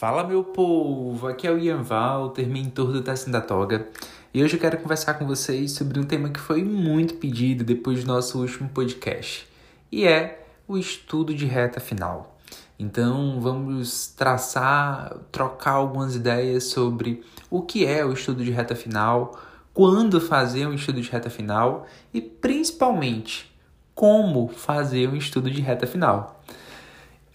Fala meu povo, aqui é o Ian Walter, mentor do Tessin da Toga, e hoje eu quero conversar com vocês sobre um tema que foi muito pedido depois do nosso último podcast, e é o estudo de reta final. Então vamos traçar, trocar algumas ideias sobre o que é o estudo de reta final, quando fazer um estudo de reta final e principalmente como fazer um estudo de reta final.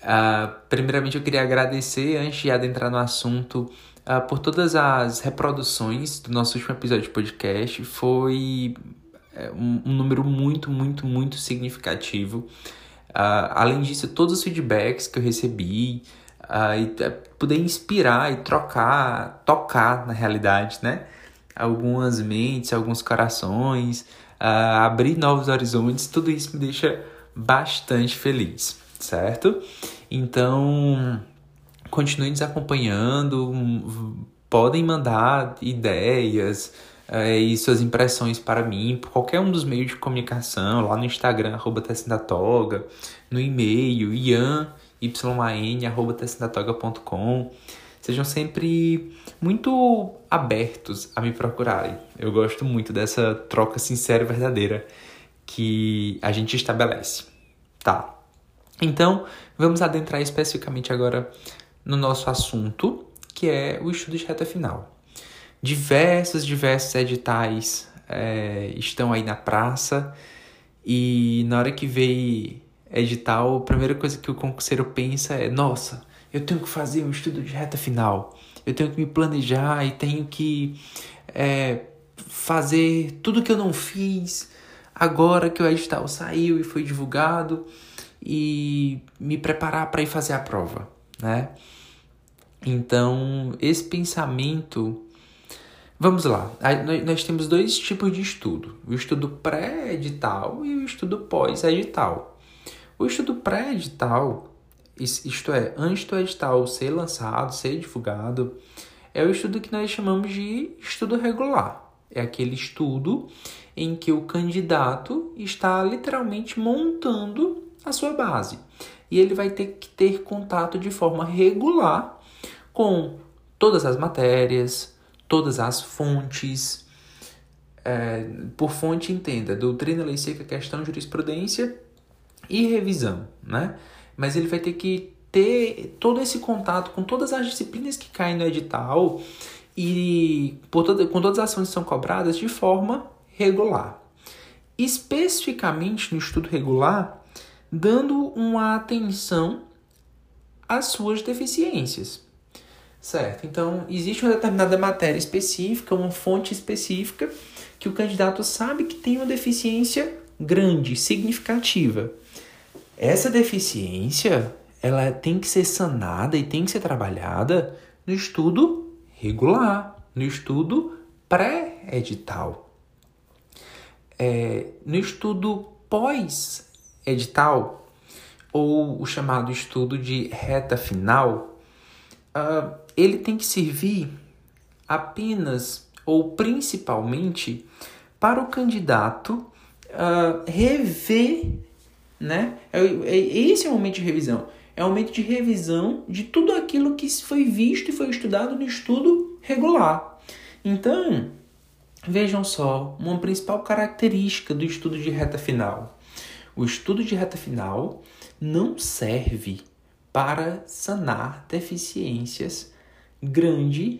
Uh, primeiramente, eu queria agradecer, antes de adentrar no assunto, uh, por todas as reproduções do nosso último episódio de podcast. Foi é, um, um número muito, muito, muito significativo. Uh, além disso, todos os feedbacks que eu recebi, e uh, poder inspirar e trocar, tocar na realidade, né? Algumas mentes, alguns corações, abrir novos horizontes, tudo isso me deixa bastante feliz certo? Então, continue nos acompanhando, podem mandar ideias é, e suas impressões para mim por qualquer um dos meios de comunicação, lá no Instagram, arroba Toga, no e-mail, ian, yan, arroba Sejam sempre muito abertos a me procurarem. Eu gosto muito dessa troca sincera e verdadeira que a gente estabelece. Tá, então, vamos adentrar especificamente agora no nosso assunto, que é o estudo de reta final. Diversos, diversos editais é, estão aí na praça e na hora que vem edital, a primeira coisa que o concurseiro pensa é: nossa, eu tenho que fazer um estudo de reta final, eu tenho que me planejar e tenho que é, fazer tudo que eu não fiz agora que o edital saiu e foi divulgado e me preparar para ir fazer a prova, né? Então, esse pensamento. Vamos lá, nós temos dois tipos de estudo: o estudo pré-edital e o estudo pós-edital. O estudo pré-edital, isto é, antes do edital ser lançado, ser divulgado, é o estudo que nós chamamos de estudo regular. É aquele estudo em que o candidato está literalmente montando a sua base. E ele vai ter que ter contato de forma regular com todas as matérias, todas as fontes. É, por fonte, entenda, doutrina, lei seca, questão, jurisprudência e revisão, né? Mas ele vai ter que ter todo esse contato com todas as disciplinas que caem no edital e com todas as ações que são cobradas de forma regular. Especificamente no estudo regular, dando uma atenção às suas deficiências. Certo? Então, existe uma determinada matéria específica, uma fonte específica, que o candidato sabe que tem uma deficiência grande, significativa. Essa deficiência, ela tem que ser sanada e tem que ser trabalhada no estudo regular, no estudo pré-edital. É, no estudo pós edital, ou o chamado estudo de reta final, uh, ele tem que servir apenas ou principalmente para o candidato uh, rever, né? É, é, esse é o momento de revisão. É o momento de revisão de tudo aquilo que foi visto e foi estudado no estudo regular. Então, vejam só, uma principal característica do estudo de reta final o estudo de reta final não serve para sanar deficiências grandes,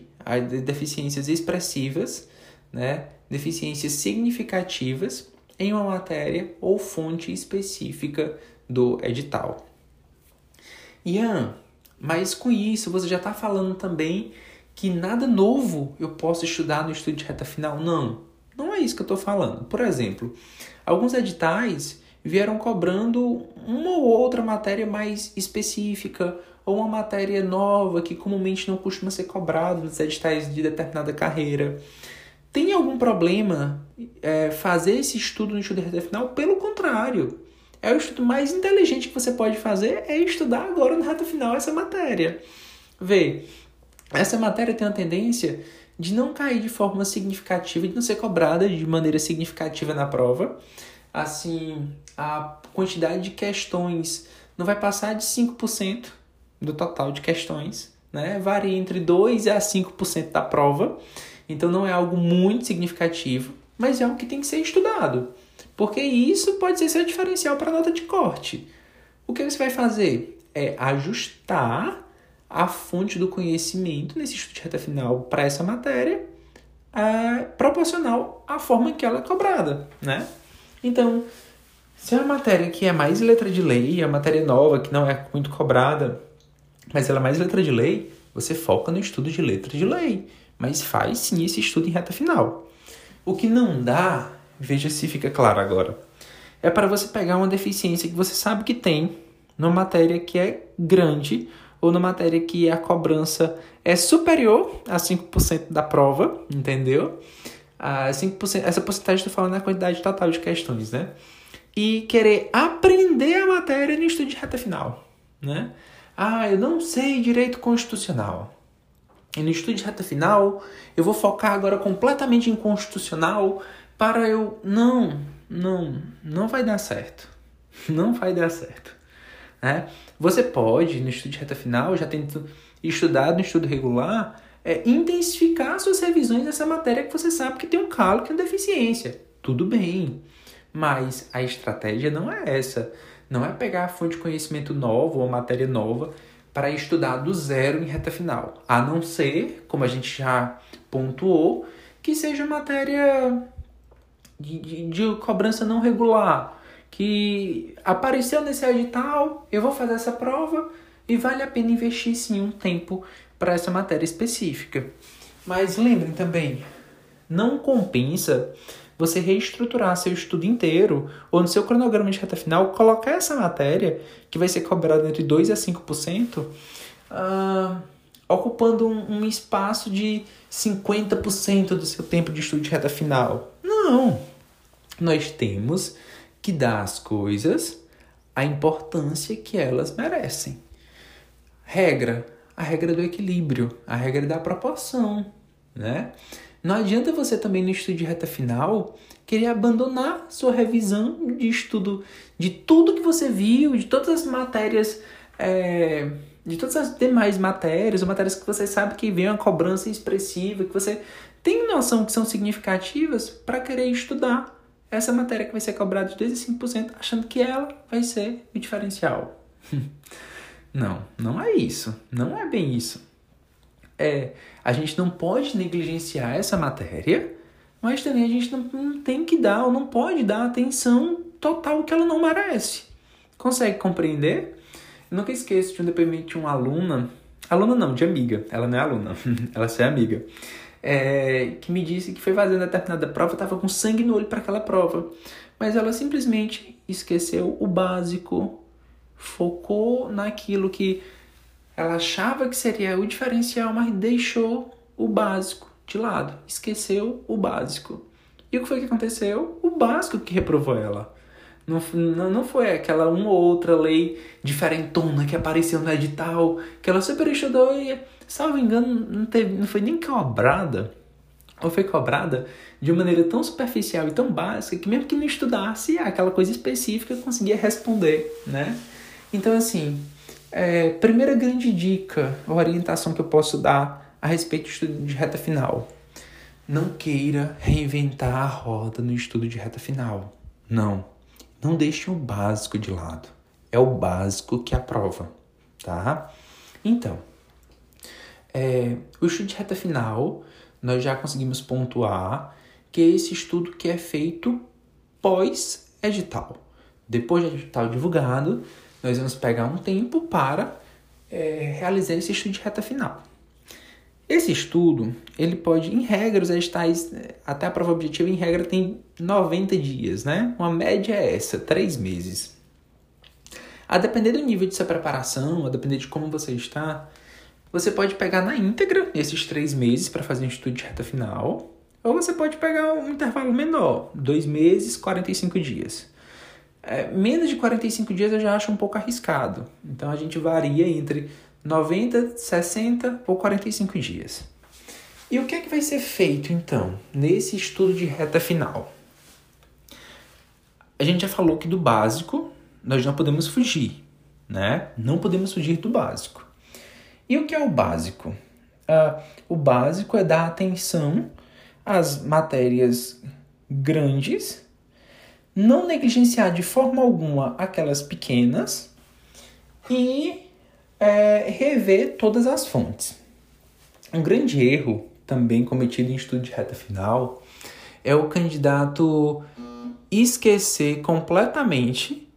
deficiências expressivas, né? deficiências significativas em uma matéria ou fonte específica do edital. Ian, mas com isso você já está falando também que nada novo eu posso estudar no estudo de reta final? Não, não é isso que eu estou falando. Por exemplo, alguns editais vieram cobrando uma ou outra matéria mais específica ou uma matéria nova que comumente não costuma ser cobrado nos editais de determinada carreira. Tem algum problema é, fazer esse estudo no estudo de final? Pelo contrário, é o estudo mais inteligente que você pode fazer é estudar agora no reta final essa matéria. Vê, essa matéria tem uma tendência de não cair de forma significativa, de não ser cobrada de maneira significativa na prova assim, a quantidade de questões não vai passar de 5% do total de questões, né? Varia entre 2 a 5% da prova. Então não é algo muito significativo, mas é algo que tem que ser estudado. Porque isso pode ser seu diferencial para a nota de corte. O que você vai fazer? É ajustar a fonte do conhecimento nesse estudo de reta final para essa matéria é, proporcional à forma que ela é cobrada, né? Então, se é uma matéria que é mais letra de lei, é uma matéria nova, que não é muito cobrada, mas ela é mais letra de lei, você foca no estudo de letra de lei, mas faz sim esse estudo em reta final. O que não dá, veja se fica claro agora, é para você pegar uma deficiência que você sabe que tem numa matéria que é grande ou na matéria que a cobrança é superior a 5% da prova, entendeu? A 5%, essa porcentagem estou falando na quantidade total de questões, né? E querer aprender a matéria no estudo de reta final, né? Ah, eu não sei direito constitucional. E no estudo de reta final, eu vou focar agora completamente em constitucional para eu. Não, não, não vai dar certo. Não vai dar certo. Né? Você pode, no estudo de reta final, já tendo estudado no estudo regular, é, intensificar suas revisões dessa matéria que você sabe que tem um calo, que uma deficiência. Tudo bem. Mas a estratégia não é essa. Não é pegar a fonte de conhecimento nova ou matéria nova para estudar do zero em reta final. A não ser, como a gente já pontuou, que seja matéria de, de, de cobrança não regular que apareceu nesse edital, eu vou fazer essa prova e vale a pena investir sim um tempo para essa matéria específica. Mas lembrem também, não compensa você reestruturar seu estudo inteiro ou no seu cronograma de reta final colocar essa matéria, que vai ser cobrada entre 2 a 5%, uh, ocupando um, um espaço de 50% do seu tempo de estudo de reta final. Não! Nós temos que dá às coisas a importância que elas merecem. Regra, a regra do equilíbrio, a regra da proporção, né? Não adianta você também no estudo de reta final querer abandonar sua revisão de estudo de tudo que você viu, de todas as matérias, é, de todas as demais matérias, ou matérias que você sabe que vem uma cobrança expressiva, que você tem noção que são significativas para querer estudar essa matéria que vai ser cobrada de 2 a 5%, achando que ela vai ser o diferencial. não, não é isso. Não é bem isso. É, a gente não pode negligenciar essa matéria, mas também a gente não, não tem que dar ou não pode dar atenção total que ela não merece. Consegue compreender? Eu nunca esqueço de um depoimento de uma aluna, aluna não, de amiga, ela não é aluna, ela é amiga é, que me disse que foi fazendo determinada prova, estava com sangue no olho para aquela prova. Mas ela simplesmente esqueceu o básico, focou naquilo que ela achava que seria o diferencial, mas deixou o básico de lado, esqueceu o básico. E o que foi que aconteceu? O básico que reprovou ela. Não, não, foi aquela uma ou outra lei diferentona que apareceu no edital, que ela super estudou e salvo engano, não, teve, não foi nem cobrada, ou foi cobrada de maneira tão superficial e tão básica que mesmo que não estudasse aquela coisa específica, conseguia responder, né? Então, assim, é, primeira grande dica, orientação que eu posso dar a respeito do estudo de reta final. Não queira reinventar a roda no estudo de reta final. Não. Não deixe o básico de lado. É o básico que aprova, tá? Então, é, o estudo de reta final, nós já conseguimos pontuar que é esse estudo que é feito pós-edital. Depois do edital divulgado, nós vamos pegar um tempo para é, realizar esse estudo de reta final. Esse estudo, ele pode, em regra, os editais, até a prova objetiva, em regra, tem 90 dias, né? Uma média é essa, 3 meses. A depender do nível de sua preparação, a depender de como você está, você pode pegar na íntegra esses três meses para fazer um estudo de reta final, ou você pode pegar um intervalo menor, dois meses, 45 dias. É, menos de 45 dias eu já acho um pouco arriscado. Então a gente varia entre 90, 60 ou 45 dias. E o que é que vai ser feito então nesse estudo de reta final? A gente já falou que do básico nós não podemos fugir, né? Não podemos fugir do básico. E o que é o básico? Uh, o básico é dar atenção às matérias grandes, não negligenciar de forma alguma aquelas pequenas e é, rever todas as fontes. Um grande erro também cometido em estudo de reta final é o candidato esquecer completamente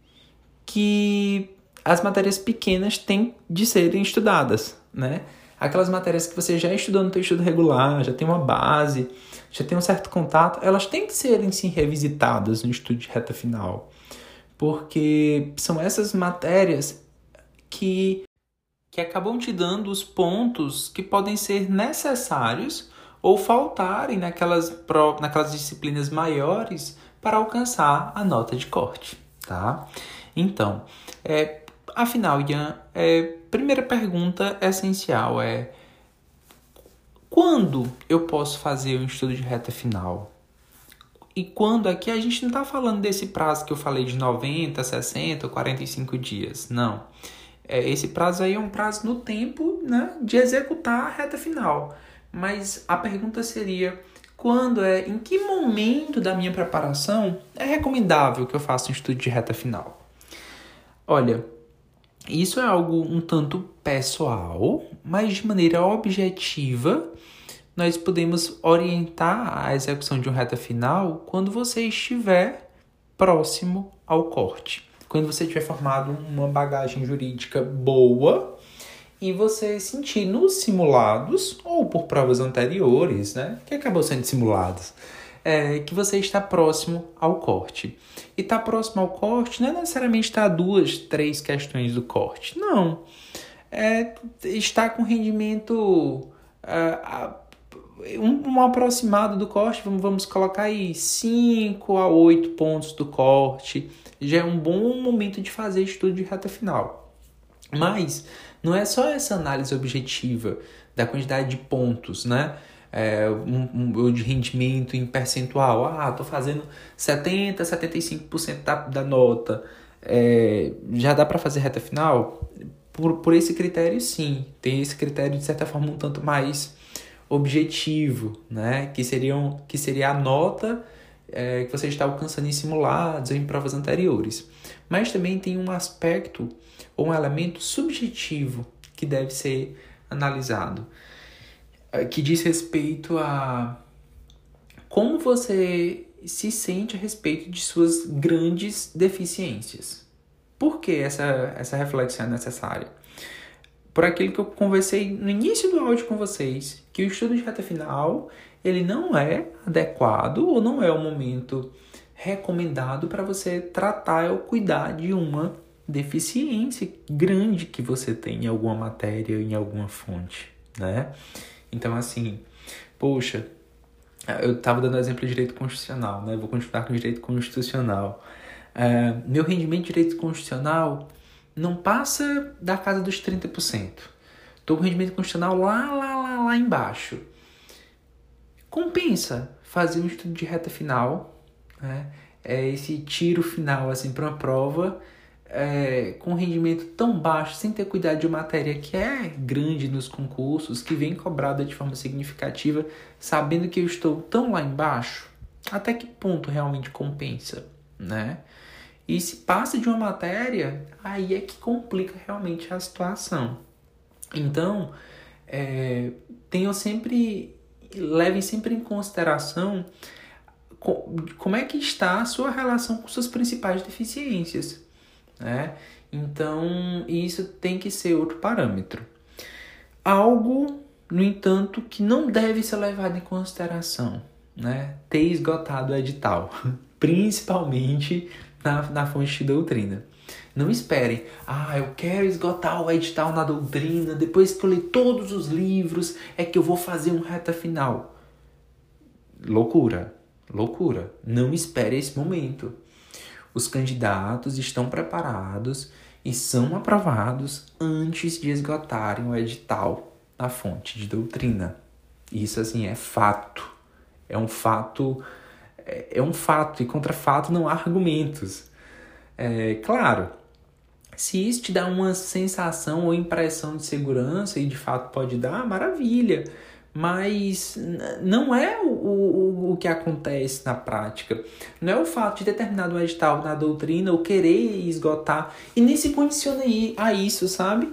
que as matérias pequenas têm de serem estudadas, né? Aquelas matérias que você já estudou no seu estudo regular, já tem uma base, já tem um certo contato, elas têm que serem sim revisitadas no estudo de reta final. Porque são essas matérias que que acabam te dando os pontos que podem ser necessários ou faltarem naquelas, naquelas disciplinas maiores para alcançar a nota de corte, tá? Então, é, afinal, Ian, é, primeira pergunta essencial é quando eu posso fazer um estudo de reta final? E quando aqui a gente não está falando desse prazo que eu falei de 90, 60 ou 45 dias, não. É, esse prazo aí é um prazo no tempo né, de executar a reta final. Mas a pergunta seria: quando é, em que momento da minha preparação é recomendável que eu faça um estudo de reta final? Olha, isso é algo um tanto pessoal, mas de maneira objetiva, nós podemos orientar a execução de uma reta final quando você estiver próximo ao corte. Quando você tiver formado uma bagagem jurídica boa e você sentir nos simulados ou por provas anteriores, né, que acabou sendo simulados, é, que você está próximo ao corte. E estar tá próximo ao corte não é necessariamente estar duas, três questões do corte. Não. É estar com rendimento uh, um, um, aproximado do corte, vamos, vamos colocar aí 5 a 8 pontos do corte. Já é um bom momento de fazer estudo de reta final. Mas não é só essa análise objetiva da quantidade de pontos, né? É, um, um, de rendimento em percentual. Ah, tô fazendo 70, 75% da, da nota. É, já dá para fazer reta final? Por, por esse critério, sim. Tem esse critério, de certa forma, um tanto mais objetivo, né? Que, seriam, que seria a nota é, que você está alcançando em simulados em provas anteriores. Mas também tem um aspecto ou um elemento subjetivo que deve ser analisado, que diz respeito a como você se sente a respeito de suas grandes deficiências. Por que essa, essa reflexão é necessária? Por aquilo que eu conversei no início do áudio com vocês, que o estudo de reta final ele não é adequado ou não é o momento recomendado para você tratar ou cuidar de uma deficiência grande que você tem em alguma matéria, em alguma fonte, né? Então, assim, poxa, eu estava dando exemplo de direito constitucional, né? Vou continuar com direito constitucional. É, meu rendimento de direito constitucional não passa da casa dos 30%. Estou com rendimento constitucional lá, lá, lá, lá embaixo. Compensa fazer um estudo de reta final, né? É esse tiro final assim para uma prova é, com rendimento tão baixo, sem ter cuidado de uma matéria que é grande nos concursos, que vem cobrada de forma significativa, sabendo que eu estou tão lá embaixo, até que ponto realmente compensa, né? E se passa de uma matéria, aí é que complica realmente a situação. Então, é, tenham sempre, levem sempre em consideração como é que está a sua relação com suas principais deficiências né? Então, isso tem que ser outro parâmetro. Algo, no entanto, que não deve ser levado em consideração, né? Ter esgotado o edital, principalmente na, na fonte de doutrina. Não esperem, ah, eu quero esgotar o edital na doutrina, depois que eu ler todos os livros, é que eu vou fazer um reta final. Loucura, loucura. Não espere esse momento os candidatos estão preparados e são aprovados antes de esgotarem o edital na fonte de doutrina. Isso assim é fato. É um fato é, é um fato e contra fato não há argumentos. É, claro, Se isso te dá uma sensação ou impressão de segurança, e de fato pode dar, maravilha. Mas não é o, o, o que acontece na prática. Não é o fato de determinado edital na doutrina ou querer esgotar e nem se condiciona a isso, sabe?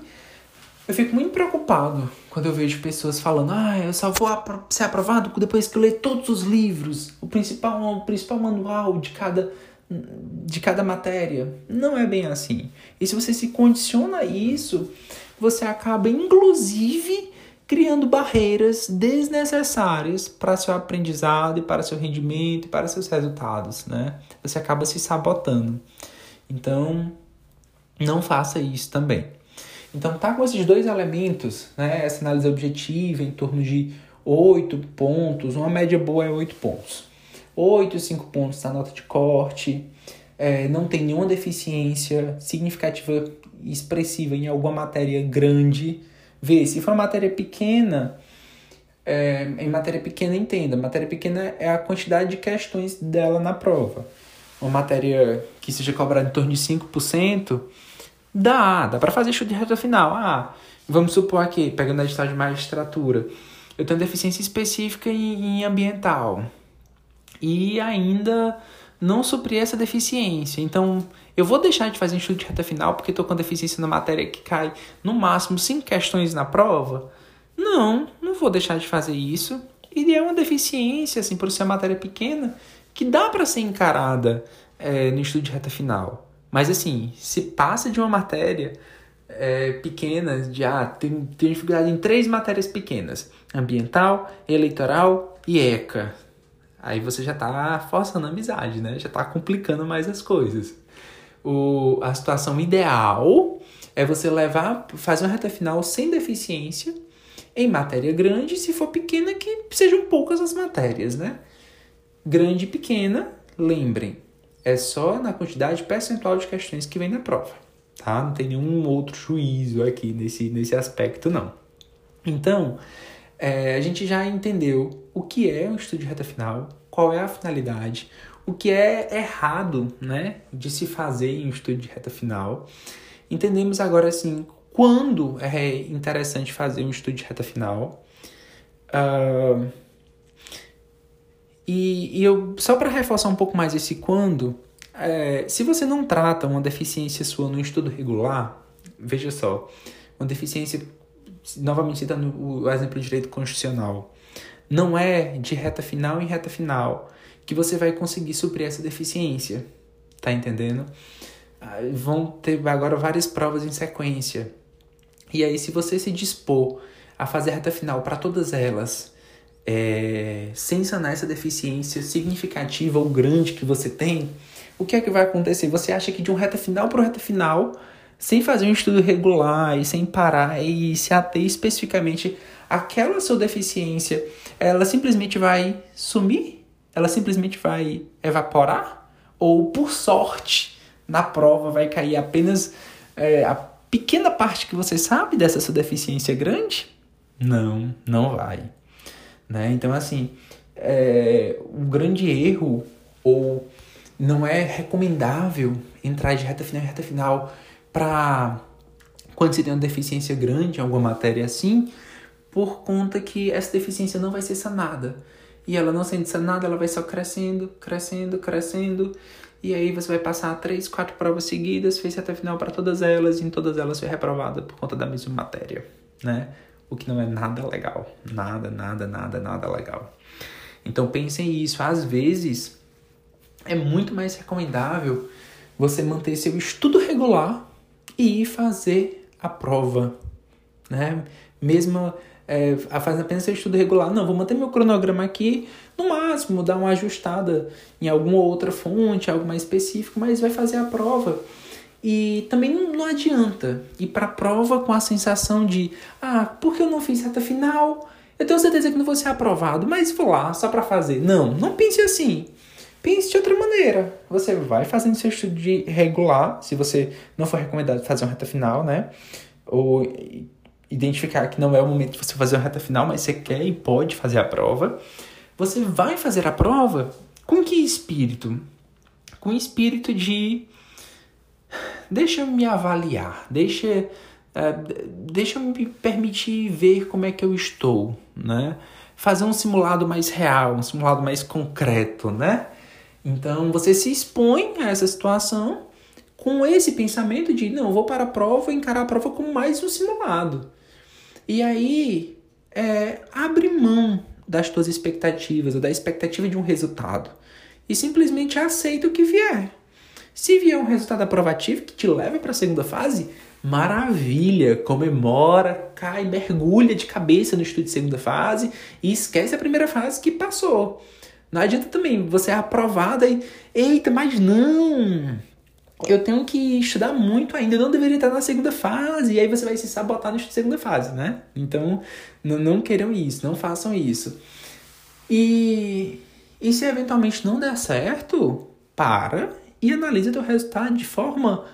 Eu fico muito preocupado quando eu vejo pessoas falando, ah, eu só vou ser aprovado depois que eu ler todos os livros, o principal, o principal manual de cada, de cada matéria. Não é bem assim. E se você se condiciona a isso, você acaba, inclusive, criando barreiras desnecessárias para seu aprendizado e para seu rendimento e para seus resultados, né? Você acaba se sabotando. Então, não faça isso também. Então, tá com esses dois elementos, né? Essa análise objetiva em torno de 8 pontos, uma média boa é 8 pontos. 8 e 5 pontos na nota de corte, é, não tem nenhuma deficiência significativa e expressiva em alguma matéria grande. Vê, se for uma matéria pequena, é, em matéria pequena, entenda, matéria pequena é a quantidade de questões dela na prova. Uma matéria que seja cobrada em torno de 5%, Dá, dá para fazer chute de reta final. Ah, vamos supor aqui, pegando a edital de magistratura, eu tenho deficiência específica em, em ambiental e ainda não supri essa deficiência. Então, eu vou deixar de fazer chute de reta final porque estou com deficiência na matéria que cai no máximo cinco questões na prova? Não, não vou deixar de fazer isso. E é uma deficiência, assim, por ser uma matéria pequena, que dá para ser encarada é, no estudo de reta final. Mas assim, se passa de uma matéria é, pequena, de ah, tem, tem dificuldade em três matérias pequenas: ambiental, eleitoral e ECA. Aí você já está forçando a amizade, né? Já está complicando mais as coisas. O, a situação ideal é você levar, fazer uma reta final sem deficiência em matéria grande, se for pequena, que sejam poucas as matérias, né? Grande e pequena, lembrem, é só na quantidade percentual de questões que vem na prova, tá? Não tem nenhum outro juízo aqui nesse, nesse aspecto, não. Então, é, a gente já entendeu o que é um estudo de reta final, qual é a finalidade, o que é errado, né, de se fazer em um estudo de reta final. Entendemos agora, assim, quando é interessante fazer um estudo de reta final. Uh, e, e eu, só para reforçar um pouco mais esse quando, é, se você não trata uma deficiência sua no estudo regular, veja só, uma deficiência, novamente citando o exemplo de direito constitucional, não é de reta final em reta final que você vai conseguir suprir essa deficiência, tá entendendo? Ah, vão ter agora várias provas em sequência. E aí, se você se dispor a fazer reta final para todas elas, é, sem sanar essa deficiência significativa ou grande que você tem, o que é que vai acontecer? Você acha que de um reta final para reta final, sem fazer um estudo regular e sem parar e se ater especificamente àquela sua deficiência, ela simplesmente vai sumir? Ela simplesmente vai evaporar? Ou, por sorte, na prova vai cair apenas é, a pequena parte que você sabe dessa sua deficiência grande? Não, não vai. Né? Então, assim, é, grande erro ou não é recomendável entrar de reta final em reta final para quando você tem uma deficiência grande em alguma matéria assim, por conta que essa deficiência não vai ser sanada. E ela não sendo sanada, ela vai só crescendo, crescendo, crescendo. E aí você vai passar três, quatro provas seguidas, fez reta final para todas elas, e em todas elas foi reprovada por conta da mesma matéria, né? o que não é nada legal. Nada, nada, nada, nada legal. Então pensem isso. Às vezes é muito mais recomendável você manter seu estudo regular e ir fazer a prova, né? Mesmo é, fazendo apenas seu estudo regular, não, vou manter meu cronograma aqui, no máximo dar uma ajustada em alguma outra fonte, algo mais específico, mas vai fazer a prova. E também não adianta ir para a prova com a sensação de, ah, porque eu não fiz reta final? Eu tenho certeza que não vou ser aprovado, mas vou lá só para fazer. Não, não pense assim. Pense de outra maneira. Você vai fazendo seu estudo de regular, se você não for recomendado fazer uma reta final, né? Ou identificar que não é o momento de você fazer uma reta final, mas você quer e pode fazer a prova. Você vai fazer a prova com que espírito? Com o espírito de deixa me avaliar, deixa, uh, deixa me permitir ver como é que eu estou, né? Fazer um simulado mais real, um simulado mais concreto, né? Então você se expõe a essa situação com esse pensamento de não, vou para a prova, encarar a prova como mais um simulado. E aí é, abre mão das tuas expectativas ou da expectativa de um resultado e simplesmente aceita o que vier. Se vier um resultado aprovativo que te leva para a segunda fase, maravilha, comemora, cai, mergulha de cabeça no estudo de segunda fase e esquece a primeira fase que passou. Não adianta também você é aprovada e, eita, mas não, eu tenho que estudar muito ainda, eu não deveria estar na segunda fase, e aí você vai se sabotar na segunda fase, né? Então, não, não queiram isso, não façam isso. E, e se eventualmente não der certo, para e analisa teu resultado de forma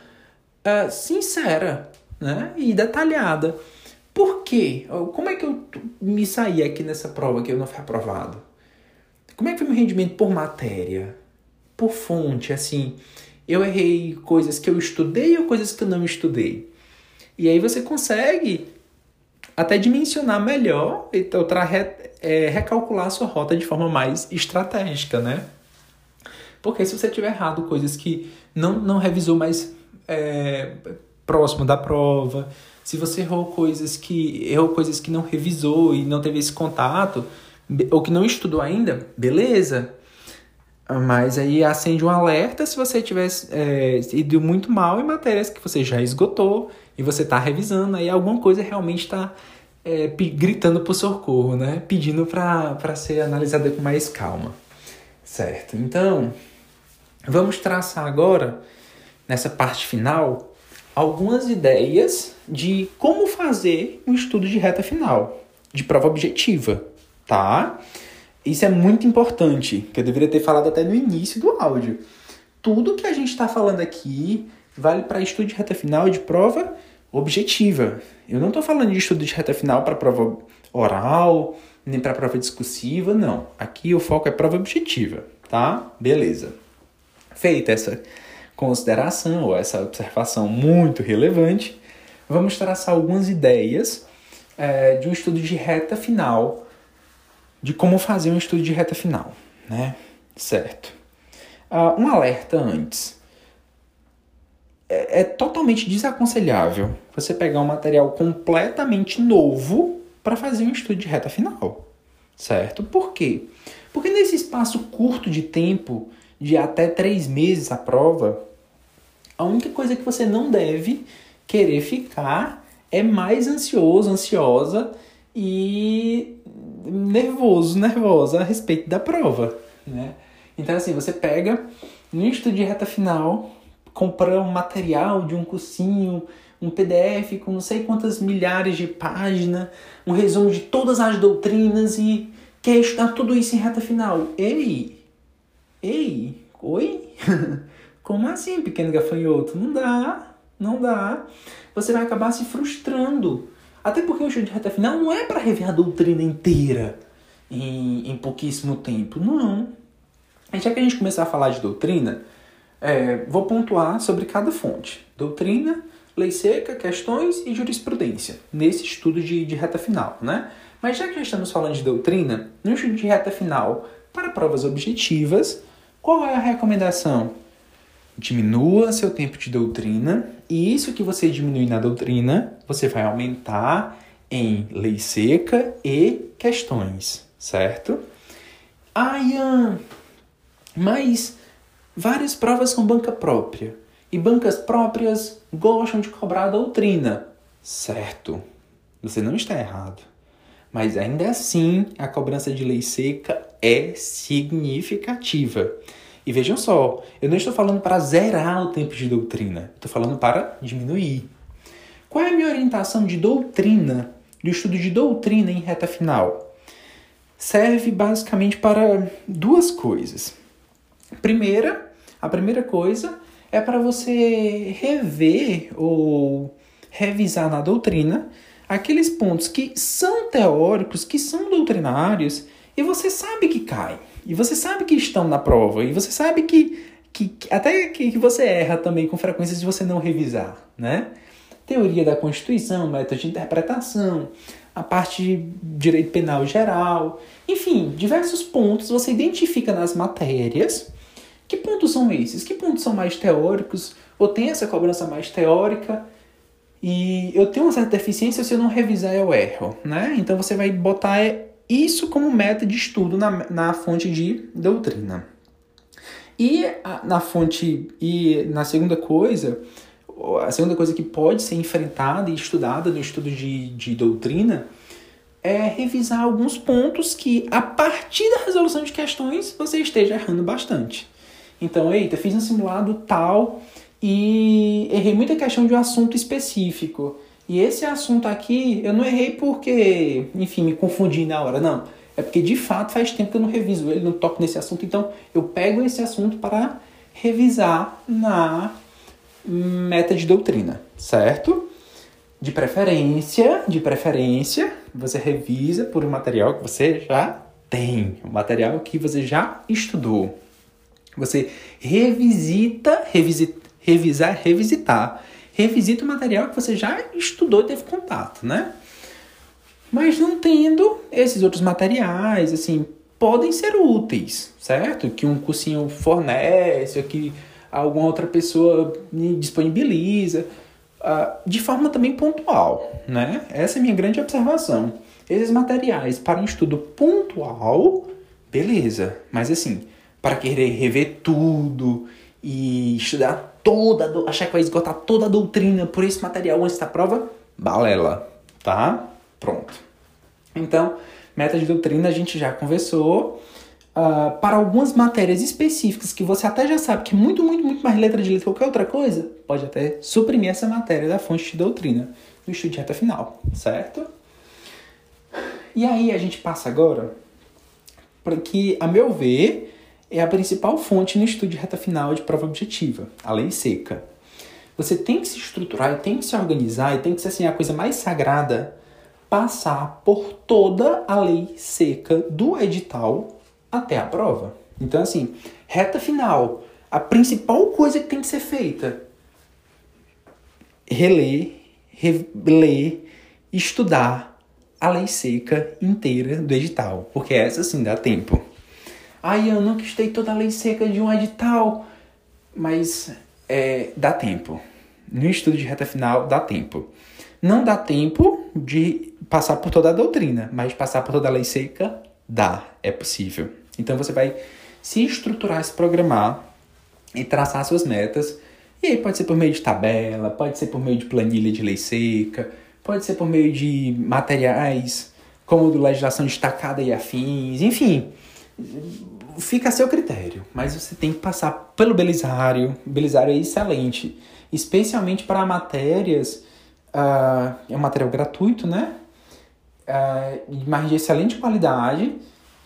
uh, sincera né? e detalhada. Por quê? Como é que eu me saí aqui nessa prova que eu não fui aprovado? Como é que foi meu rendimento por matéria? Por fonte, assim eu errei coisas que eu estudei ou coisas que eu não estudei. E aí você consegue até dimensionar melhor e outra, é, recalcular a sua rota de forma mais estratégica, né? Porque se você tiver errado coisas que não, não revisou mais é, próximo da prova, se você errou coisas que errou coisas que não revisou e não teve esse contato, ou que não estudou ainda, beleza. Mas aí acende um alerta se você tivesse é, ido muito mal em matérias que você já esgotou e você está revisando, aí alguma coisa realmente está é, gritando por socorro, né? Pedindo para ser analisada com mais calma. Certo? Então, vamos traçar agora, nessa parte final, algumas ideias de como fazer um estudo de reta final, de prova objetiva, tá? Isso é muito importante, que eu deveria ter falado até no início do áudio. Tudo que a gente está falando aqui vale para estudo de reta final de prova objetiva. Eu não estou falando de estudo de reta final para prova oral, nem para prova discursiva, não. Aqui o foco é prova objetiva, tá? Beleza. Feita essa consideração ou essa observação muito relevante, vamos traçar algumas ideias é, de um estudo de reta final de como fazer um estudo de reta final, né? Certo. Uh, um alerta antes. É, é totalmente desaconselhável você pegar um material completamente novo para fazer um estudo de reta final, certo? Por quê? Porque nesse espaço curto de tempo, de até três meses a prova, a única coisa que você não deve querer ficar é mais ansioso, ansiosa e nervoso, nervosa a respeito da prova, né? Então, assim, você pega no estudo de reta final, compra um material de um cursinho, um PDF com não sei quantas milhares de páginas, um resumo de todas as doutrinas e quer estudar tudo isso em reta final. Ei! Ei! Oi? Como assim, pequeno gafanhoto? Não dá, não dá. Você vai acabar se frustrando até porque o estudo de reta final não é para rever a doutrina inteira em, em pouquíssimo tempo. Não. Já que a gente começar a falar de doutrina, é, vou pontuar sobre cada fonte: doutrina, lei seca, questões e jurisprudência, nesse estudo de, de reta final, né? Mas já que já estamos falando de doutrina, no estudo de reta final para provas objetivas, qual é a recomendação? Diminua seu tempo de doutrina, e isso que você diminui na doutrina, você vai aumentar em lei seca e questões, certo? Ah, Ian, mas várias provas são banca própria. E bancas próprias gostam de cobrar a doutrina. Certo, você não está errado. Mas ainda assim, a cobrança de lei seca é significativa. E vejam só, eu não estou falando para zerar o tempo de doutrina, estou falando para diminuir. Qual é a minha orientação de doutrina, do estudo de doutrina em reta final? Serve basicamente para duas coisas. Primeira, a primeira coisa é para você rever ou revisar na doutrina aqueles pontos que são teóricos, que são doutrinários, e você sabe que cai. E você sabe que estão na prova, e você sabe que que, que até que, que você erra também com frequência se você não revisar, né? Teoria da Constituição, método de interpretação, a parte de direito penal geral, enfim, diversos pontos você identifica nas matérias. Que pontos são esses? Que pontos são mais teóricos? Ou tem essa cobrança mais teórica? E eu tenho uma certa deficiência, se eu não revisar eu erro, né? Então você vai botar isso como meta de estudo na, na fonte de doutrina. E na fonte e na segunda coisa, a segunda coisa que pode ser enfrentada e estudada no estudo de, de doutrina é revisar alguns pontos que, a partir da resolução de questões, você esteja errando bastante. Então, eita, fiz um simulado tal e errei muita questão de um assunto específico. E esse assunto aqui, eu não errei porque, enfim, me confundi na hora, não. É porque de fato faz tempo que eu não reviso ele, não toco nesse assunto, então eu pego esse assunto para revisar na meta de doutrina, certo? De preferência, de preferência, você revisa por um material que você já tem, um material que você já estudou. Você revisita, revisita revisar, revisitar. Revisita o material que você já estudou e teve contato, né? Mas não tendo esses outros materiais, assim, podem ser úteis, certo? Que um cursinho fornece, ou que alguma outra pessoa disponibiliza, uh, de forma também pontual, né? Essa é a minha grande observação. Esses materiais para um estudo pontual, beleza, mas assim, para querer rever tudo e estudar toda, achar que vai esgotar toda a doutrina por esse material antes da prova, balela, tá? Pronto. Então, meta de doutrina a gente já conversou. Uh, para algumas matérias específicas que você até já sabe que é muito, muito, muito mais letra de letra que qualquer outra coisa, pode até suprimir essa matéria da fonte de doutrina no estudo de reta final, certo? E aí a gente passa agora para que, a meu ver, é a principal fonte no estudo de reta final de prova objetiva, a lei seca. Você tem que se estruturar tem que se organizar e tem que ser assim a coisa mais sagrada passar por toda a lei seca do edital até a prova. Então assim, reta final, a principal coisa que tem que ser feita reler, reler, estudar a lei seca inteira do edital, porque essa sim dá tempo. Ai, eu não quistei toda a lei seca de um edital. Mas é, dá tempo. No estudo de reta final, dá tempo. Não dá tempo de passar por toda a doutrina, mas passar por toda a lei seca, dá, é possível. Então você vai se estruturar, se programar e traçar suas metas. E aí pode ser por meio de tabela, pode ser por meio de planilha de lei seca, pode ser por meio de materiais como do legislação destacada e afins, enfim fica a seu critério, mas você tem que passar pelo Belisário. O Belisário é excelente, especialmente para matérias. Uh, é um material gratuito, né? Uh, mas de excelente qualidade,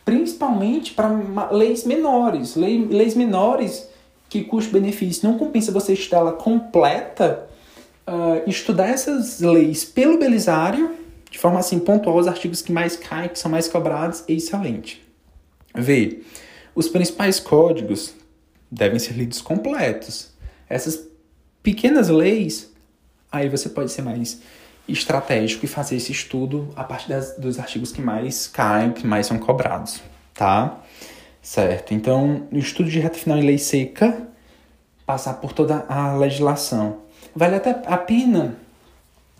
principalmente para leis menores. Lei, leis menores que custo-benefício não compensa você estudar ela completa. Uh, estudar essas leis pelo Belisário, de forma assim pontual, os artigos que mais caem, que são mais cobrados, é excelente. Vê, os principais códigos devem ser lidos completos. Essas pequenas leis, aí você pode ser mais estratégico e fazer esse estudo a partir das, dos artigos que mais caem, que mais são cobrados, tá? Certo. Então, no estudo de reta final em lei seca, passar por toda a legislação. Vale até a pena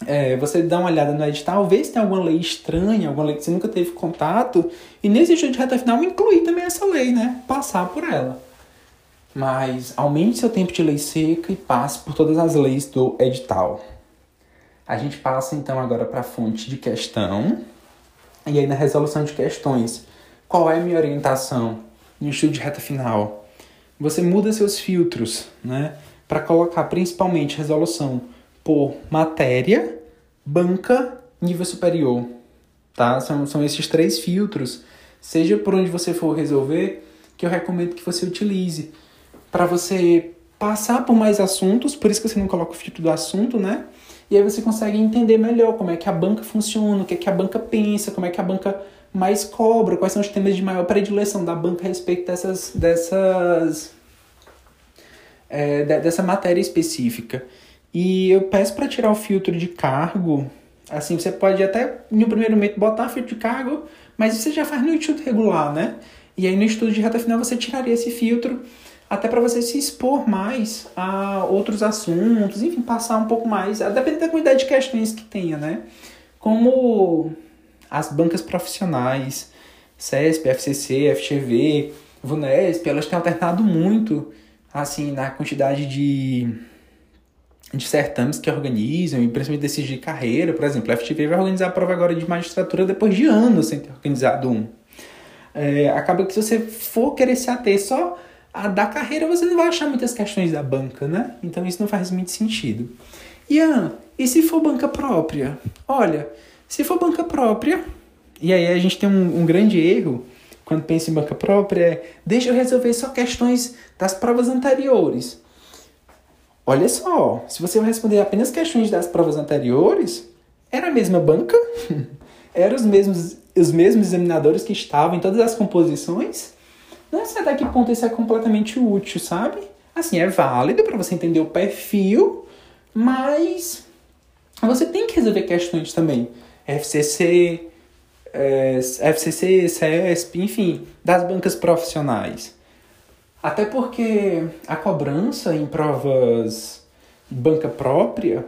é, você dá uma olhada no edital, vê se tem alguma lei estranha, alguma lei que você nunca teve contato, e nesse estudo de reta final incluir também essa lei, né? Passar por ela. Mas aumente seu tempo de lei seca e passe por todas as leis do edital. A gente passa então agora para a fonte de questão. E aí na resolução de questões, qual é a minha orientação no estudo de reta final? Você muda seus filtros, né? Para colocar principalmente resolução por matéria, banca, nível superior. Tá? São, são esses três filtros, seja por onde você for resolver, que eu recomendo que você utilize. Para você passar por mais assuntos, por isso que você não coloca o filtro do assunto, né? E aí você consegue entender melhor como é que a banca funciona, o que é que a banca pensa, como é que a banca mais cobra, quais são os temas de maior predileção da banca a respeito dessas, dessas é, dessa matéria específica. E eu peço para tirar o filtro de cargo. Assim, você pode até, no primeiro momento, botar filtro de cargo, mas você já faz no estudo regular, né? E aí no estudo de reta final você tiraria esse filtro até para você se expor mais a outros assuntos, enfim, passar um pouco mais, depende da quantidade de questões que tenha, né? Como as bancas profissionais, CESP, FCC, FGV, VUNESP, elas têm alternado muito, assim, na quantidade de, de certames que organizam, e principalmente desses de carreira, por exemplo, a FGV vai organizar a prova agora de magistratura depois de anos sem ter organizado um. É, acaba que se você for querer se ater só a da carreira, você não vai achar muitas questões da banca, né? Então isso não faz muito sentido. Ian, e se for banca própria? Olha, se for banca própria, e aí a gente tem um, um grande erro quando pensa em banca própria, é deixa eu resolver só questões das provas anteriores. Olha só, se você responder apenas questões das provas anteriores, era a mesma banca, eram os mesmos, os mesmos examinadores que estavam em todas as composições, não sei até que ponto isso é completamente útil, sabe? Assim, é válido para você entender o perfil, mas você tem que resolver questões também. FCC, é, FCC, CESP, enfim, das bancas profissionais. Até porque a cobrança em provas banca própria,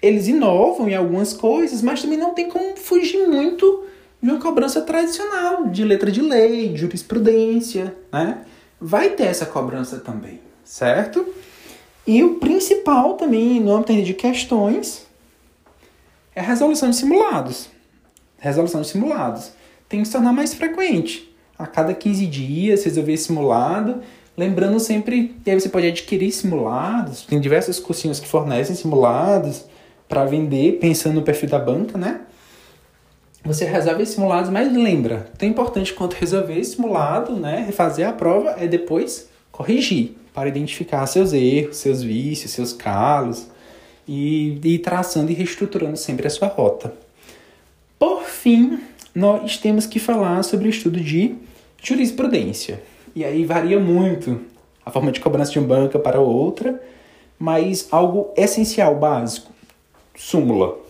eles inovam em algumas coisas, mas também não tem como fugir muito de uma cobrança tradicional, de letra de lei, de jurisprudência, né? Vai ter essa cobrança também, certo? E o principal também, no âmbito de questões, é a resolução de simulados. Resolução de simulados. Tem que se tornar mais frequente. A cada 15 dias, resolver simulado. Lembrando sempre que aí você pode adquirir simulados. Tem diversos cursinhos que fornecem simulados para vender, pensando no perfil da banca, né? você resolve simulados, mas lembra, tão importante quanto resolver simulado, né, refazer a prova, é depois corrigir, para identificar seus erros, seus vícios, seus calos, e ir traçando e reestruturando sempre a sua rota. Por fim, nós temos que falar sobre o estudo de jurisprudência. E aí varia muito a forma de cobrança de uma banca para outra, mas algo essencial, básico, súmula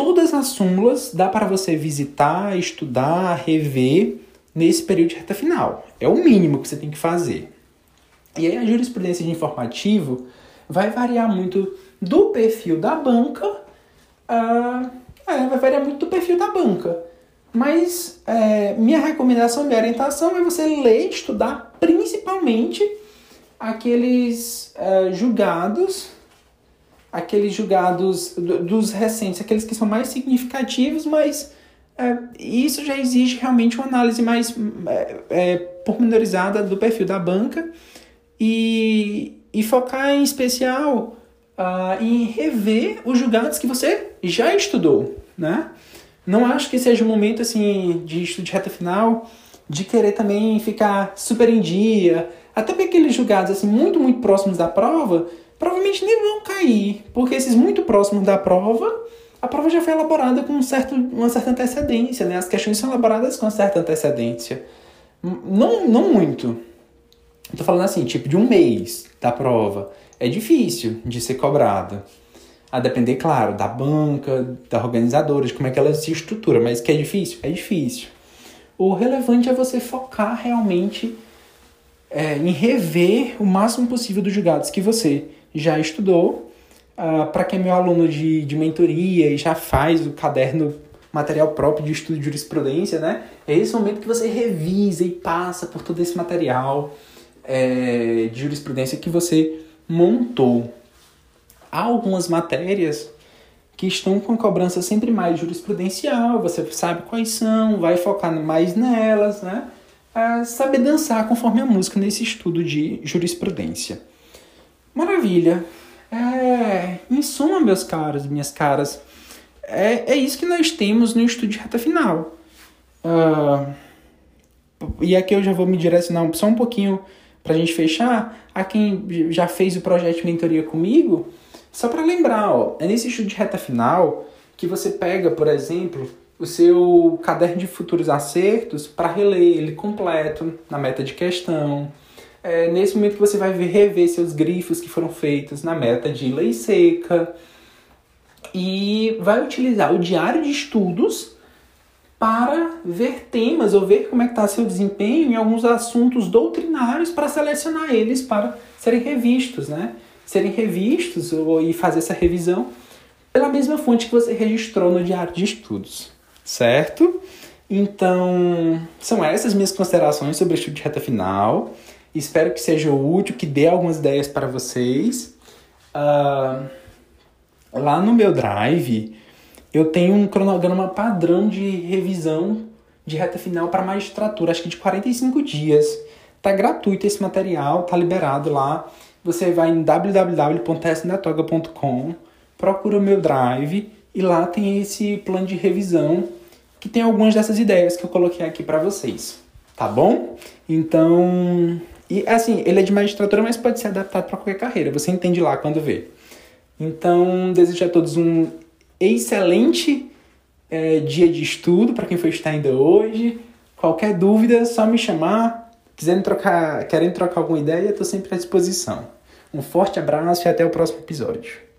todas as súmulas dá para você visitar, estudar, rever nesse período de reta final. É o mínimo que você tem que fazer. E aí a jurisprudência de informativo vai variar muito do perfil da banca, uh, é, vai variar muito do perfil da banca. Mas é, minha recomendação, minha orientação é você ler, estudar principalmente aqueles uh, julgados aqueles julgados dos recentes, aqueles que são mais significativos, mas é, isso já exige realmente uma análise mais é, é, pormenorizada do perfil da banca e, e focar em especial uh, em rever os julgados que você já estudou, né? Não acho que seja um momento assim de estudo de reta final de querer também ficar super em dia, até porque aqueles julgados assim muito muito próximos da prova provavelmente nem vão cair, porque esses muito próximos da prova, a prova já foi elaborada com um certo, uma certa antecedência, né? As questões são elaboradas com certa antecedência. Não, não muito. Estou falando assim, tipo de um mês da prova. É difícil de ser cobrada. A depender, claro, da banca, da organizadora, de como é que ela se estrutura. Mas que é difícil? É difícil. O relevante é você focar realmente é, em rever o máximo possível dos julgados que você já estudou. Ah, para quem é meu aluno de, de mentoria e já faz o caderno material próprio de estudo de jurisprudência, né? É esse momento que você revisa e passa por todo esse material é, de jurisprudência que você montou. Há algumas matérias que estão com cobrança sempre mais jurisprudencial, você sabe quais são, vai focar mais nelas, né? É saber dançar conforme a música nesse estudo de jurisprudência. Maravilha. É, em suma, meus caros minhas caras, é, é isso que nós temos no estudo de reta final. Uh, e aqui eu já vou me direcionar só um pouquinho para a gente fechar. A quem já fez o projeto de mentoria comigo, só para lembrar, ó, é nesse estudo de reta final que você pega, por exemplo, o seu caderno de futuros acertos para reler ele completo na meta de questão é nesse momento que você vai rever seus grifos que foram feitos na meta de lei seca e vai utilizar o diário de estudos para ver temas ou ver como é que está seu desempenho em alguns assuntos doutrinários para selecionar eles para serem revistos, né? Serem revistos ou, e fazer essa revisão pela mesma fonte que você registrou no diário de estudos, certo? Então, são essas minhas considerações sobre o estudo de reta final. Espero que seja útil, que dê algumas ideias para vocês. Uh, lá no meu Drive, eu tenho um cronograma padrão de revisão de reta final para magistratura, acho que de 45 dias. Tá gratuito esse material, tá liberado lá. Você vai em www.tsnatoga.com, procura o meu Drive e lá tem esse plano de revisão que tem algumas dessas ideias que eu coloquei aqui para vocês, tá bom? Então, e assim, ele é de magistratura, mas pode ser adaptado para qualquer carreira. Você entende lá quando vê. Então, desejo a todos um excelente é, dia de estudo para quem for estar ainda hoje. Qualquer dúvida, só me chamar. Querendo trocar, querendo trocar alguma ideia, estou sempre à disposição. Um forte abraço e até o próximo episódio.